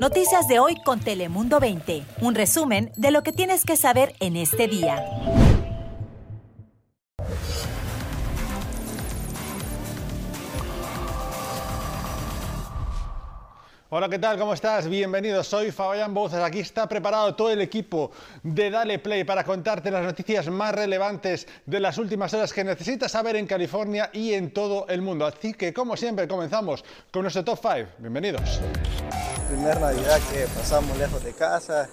Noticias de hoy con Telemundo 20. Un resumen de lo que tienes que saber en este día. Hola, ¿qué tal? ¿Cómo estás? Bienvenido, soy Fabián Bouzas. Aquí está preparado todo el equipo de Dale Play para contarte las noticias más relevantes de las últimas horas que necesitas saber en California y en todo el mundo. Así que, como siempre, comenzamos con nuestro Top 5. Bienvenidos. Primera Navidad que pasamos lejos de casa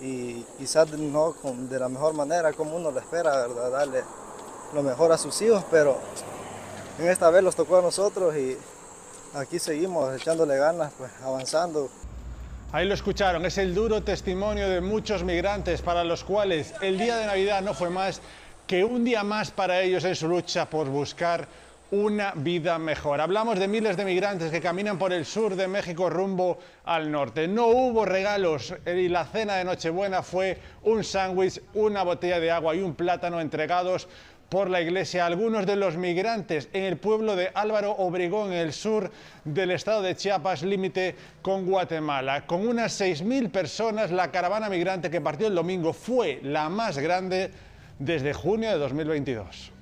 y quizás no de la mejor manera como uno lo espera, ¿verdad? Darle lo mejor a sus hijos, pero en esta vez los tocó a nosotros y aquí seguimos echándole ganas, pues avanzando. Ahí lo escucharon, es el duro testimonio de muchos migrantes para los cuales el día de Navidad no fue más que un día más para ellos en su lucha por buscar una vida mejor. Hablamos de miles de migrantes que caminan por el sur de México rumbo al norte. No hubo regalos y la cena de Nochebuena fue un sándwich, una botella de agua y un plátano entregados por la iglesia algunos de los migrantes en el pueblo de Álvaro Obregón, en el sur del estado de Chiapas, límite con Guatemala. Con unas 6.000 personas, la caravana migrante que partió el domingo fue la más grande desde junio de 2022.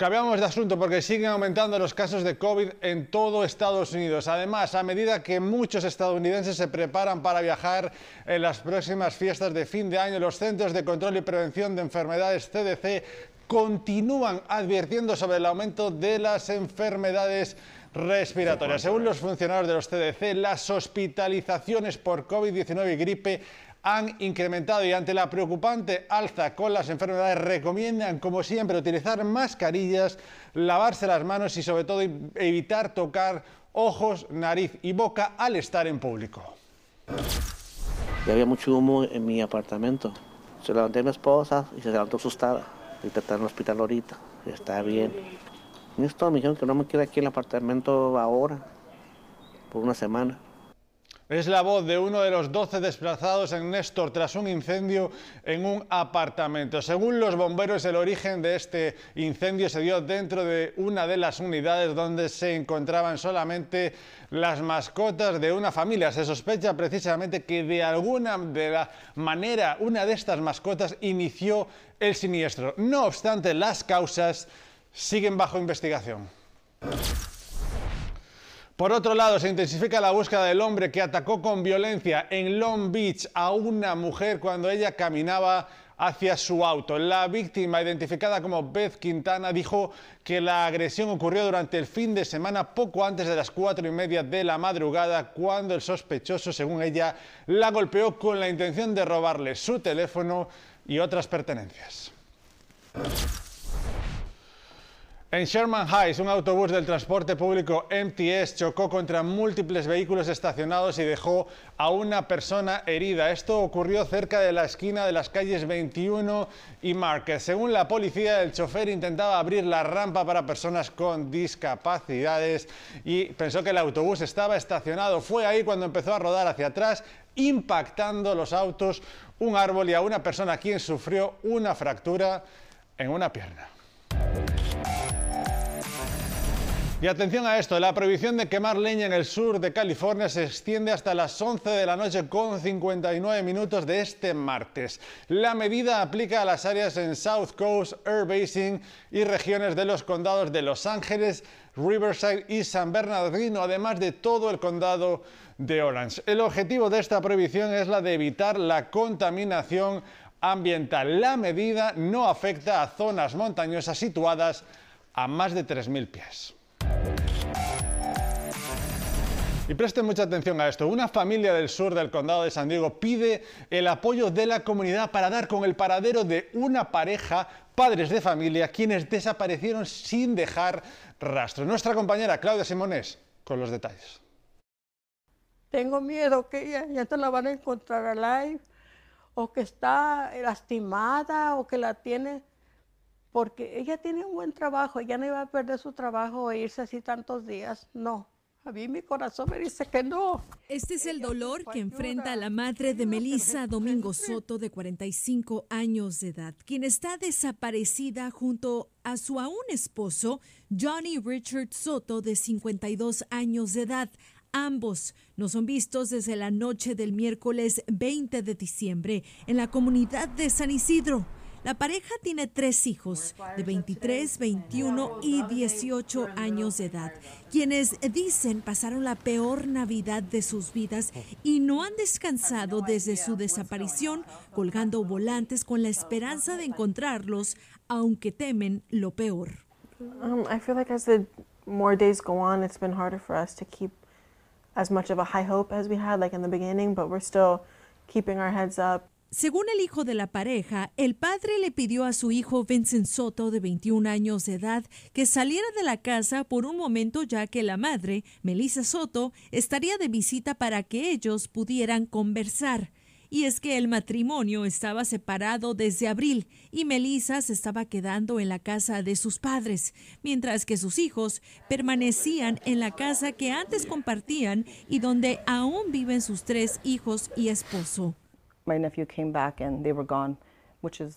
Cambiamos de asunto porque siguen aumentando los casos de COVID en todo Estados Unidos. Además, a medida que muchos estadounidenses se preparan para viajar en las próximas fiestas de fin de año, los Centros de Control y Prevención de Enfermedades CDC continúan advirtiendo sobre el aumento de las enfermedades respiratorias. Según los funcionarios de los CDC, las hospitalizaciones por COVID-19 y gripe han incrementado y ante la preocupante alza con las enfermedades recomiendan, como siempre, utilizar mascarillas, lavarse las manos y sobre todo evitar tocar ojos, nariz y boca al estar en público. Ya había mucho humo en mi apartamento. Se levanté a mi esposa y se levantó asustada. Ahorita está en el hospital ahorita. Está bien. Y esto me dijeron que no me quede aquí en el apartamento ahora, por una semana. Es la voz de uno de los 12 desplazados en Néstor tras un incendio en un apartamento. Según los bomberos, el origen de este incendio se dio dentro de una de las unidades donde se encontraban solamente las mascotas de una familia. Se sospecha precisamente que de alguna de la manera una de estas mascotas inició el siniestro. No obstante, las causas siguen bajo investigación. Por otro lado, se intensifica la búsqueda del hombre que atacó con violencia en Long Beach a una mujer cuando ella caminaba hacia su auto. La víctima, identificada como Beth Quintana, dijo que la agresión ocurrió durante el fin de semana poco antes de las cuatro y media de la madrugada, cuando el sospechoso, según ella, la golpeó con la intención de robarle su teléfono y otras pertenencias. En Sherman Heights, un autobús del transporte público MTS chocó contra múltiples vehículos estacionados y dejó a una persona herida. Esto ocurrió cerca de la esquina de las calles 21 y Market. Según la policía, el chofer intentaba abrir la rampa para personas con discapacidades y pensó que el autobús estaba estacionado. Fue ahí cuando empezó a rodar hacia atrás, impactando los autos, un árbol y a una persona quien sufrió una fractura en una pierna. Y atención a esto, la prohibición de quemar leña en el sur de California se extiende hasta las 11 de la noche con 59 minutos de este martes. La medida aplica a las áreas en South Coast, Air Basin y regiones de los condados de Los Ángeles, Riverside y San Bernardino, además de todo el condado de Orange. El objetivo de esta prohibición es la de evitar la contaminación ambiental. La medida no afecta a zonas montañosas situadas a más de 3.000 pies. Y presten mucha atención a esto. Una familia del sur del condado de San Diego pide el apoyo de la comunidad para dar con el paradero de una pareja, padres de familia, quienes desaparecieron sin dejar rastro. Nuestra compañera Claudia Simones con los detalles. Tengo miedo que ella ya te la van a encontrar alive o que está lastimada o que la tiene porque ella tiene un buen trabajo, ella no iba a perder su trabajo e irse así tantos días, no. A mí mi corazón me dice que no. Este es el dolor que enfrenta la madre de Melissa Domingo Soto, de 45 años de edad, quien está desaparecida junto a su aún esposo, Johnny Richard Soto, de 52 años de edad. Ambos no son vistos desde la noche del miércoles 20 de diciembre en la comunidad de San Isidro. La pareja tiene tres hijos de 23, 21 y 18 años de edad, quienes dicen pasaron la peor Navidad de sus vidas y no han descansado desde su desaparición, colgando volantes con la esperanza de encontrarlos, aunque temen lo peor. Um, I feel like as the more days go on, it's been harder for us to keep as much of a high hope as we had like in the beginning, but we're still keeping our heads up. Según el hijo de la pareja, el padre le pidió a su hijo Vincent Soto, de 21 años de edad, que saliera de la casa por un momento ya que la madre, Melissa Soto, estaría de visita para que ellos pudieran conversar. Y es que el matrimonio estaba separado desde abril y Melissa se estaba quedando en la casa de sus padres, mientras que sus hijos permanecían en la casa que antes compartían y donde aún viven sus tres hijos y esposo. My nephew came back and they were gone, which is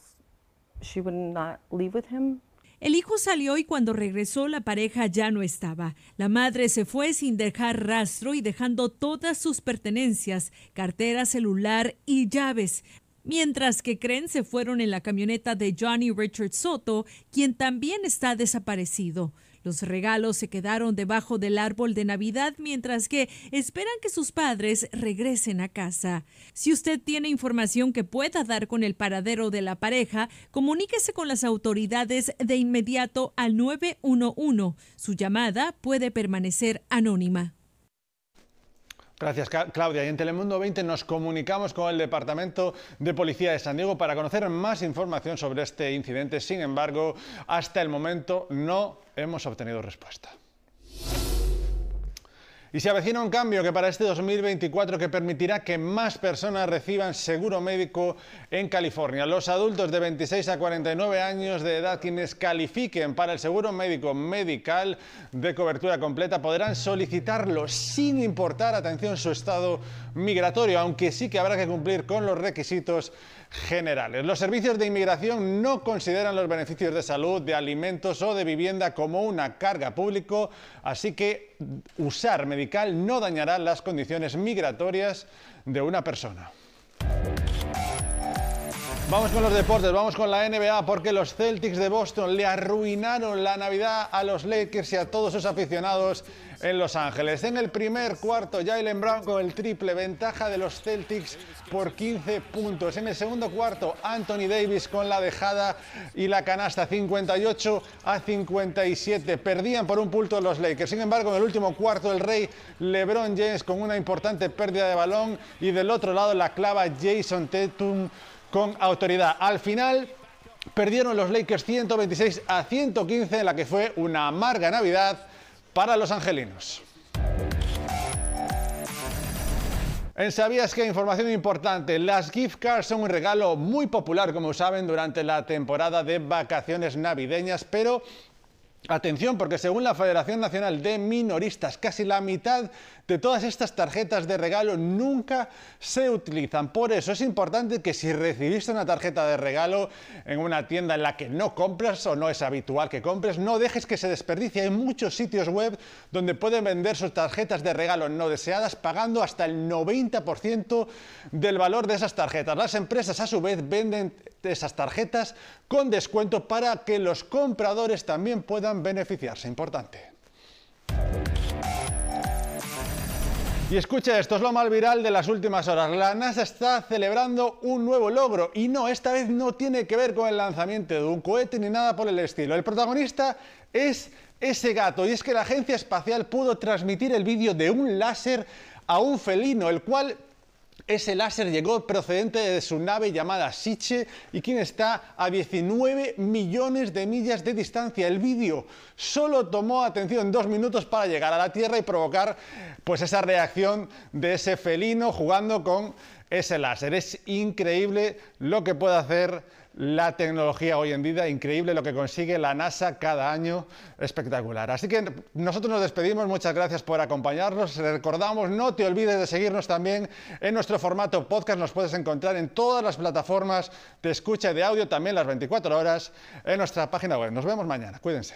she would not leave with him. El hijo salió y cuando regresó la pareja ya no estaba. La madre se fue sin dejar rastro y dejando todas sus pertenencias, cartera, celular y llaves. Mientras que creen se fueron en la camioneta de Johnny Richard Soto, quien también está desaparecido. Los regalos se quedaron debajo del árbol de Navidad mientras que esperan que sus padres regresen a casa. Si usted tiene información que pueda dar con el paradero de la pareja, comuníquese con las autoridades de inmediato al 911. Su llamada puede permanecer anónima. Gracias, Claudia. Y en Telemundo 20 nos comunicamos con el Departamento de Policía de San Diego para conocer más información sobre este incidente. Sin embargo, hasta el momento no hemos obtenido respuesta. Y se avecina un cambio que para este 2024 que permitirá que más personas reciban seguro médico en California. Los adultos de 26 a 49 años de edad quienes califiquen para el seguro médico medical de cobertura completa podrán solicitarlo sin importar, atención, su estado migratorio, aunque sí que habrá que cumplir con los requisitos generales. Los servicios de inmigración no consideran los beneficios de salud, de alimentos o de vivienda como una carga público, así que usar medical no dañará las condiciones migratorias de una persona. Vamos con los deportes, vamos con la NBA porque los Celtics de Boston le arruinaron la Navidad a los Lakers y a todos sus aficionados en Los Ángeles. En el primer cuarto, Jalen Brown con el triple, ventaja de los Celtics por 15 puntos. En el segundo cuarto, Anthony Davis con la dejada y la canasta 58 a 57. Perdían por un punto los Lakers. Sin embargo, en el último cuarto, el rey LeBron James con una importante pérdida de balón y del otro lado la clava Jason Tatum con autoridad. Al final, perdieron los Lakers 126 a 115 en la que fue una amarga Navidad para los angelinos. En Sabías que información importante, las gift cards son un regalo muy popular, como saben, durante la temporada de vacaciones navideñas, pero Atención, porque según la Federación Nacional de Minoristas, casi la mitad de todas estas tarjetas de regalo nunca se utilizan. Por eso es importante que si recibiste una tarjeta de regalo en una tienda en la que no compras o no es habitual que compres, no dejes que se desperdicie. Hay muchos sitios web donde pueden vender sus tarjetas de regalo no deseadas pagando hasta el 90% del valor de esas tarjetas. Las empresas a su vez venden esas tarjetas con descuento para que los compradores también puedan beneficiarse. Importante. Y escucha esto, es lo más viral de las últimas horas. La NASA está celebrando un nuevo logro y no, esta vez no tiene que ver con el lanzamiento de un cohete ni nada por el estilo. El protagonista es ese gato y es que la agencia espacial pudo transmitir el vídeo de un láser a un felino, el cual ese láser llegó procedente de su nave llamada Siche y quien está a 19 millones de millas de distancia. El vídeo solo tomó atención dos minutos para llegar a la Tierra y provocar pues esa reacción de ese felino jugando con ese láser. Es increíble lo que puede hacer la tecnología hoy en día, increíble lo que consigue la NASA cada año, espectacular. Así que nosotros nos despedimos, muchas gracias por acompañarnos, recordamos, no te olvides de seguirnos también en nuestro formato podcast, nos puedes encontrar en todas las plataformas de escucha y de audio, también las 24 horas en nuestra página web. Nos vemos mañana, cuídense.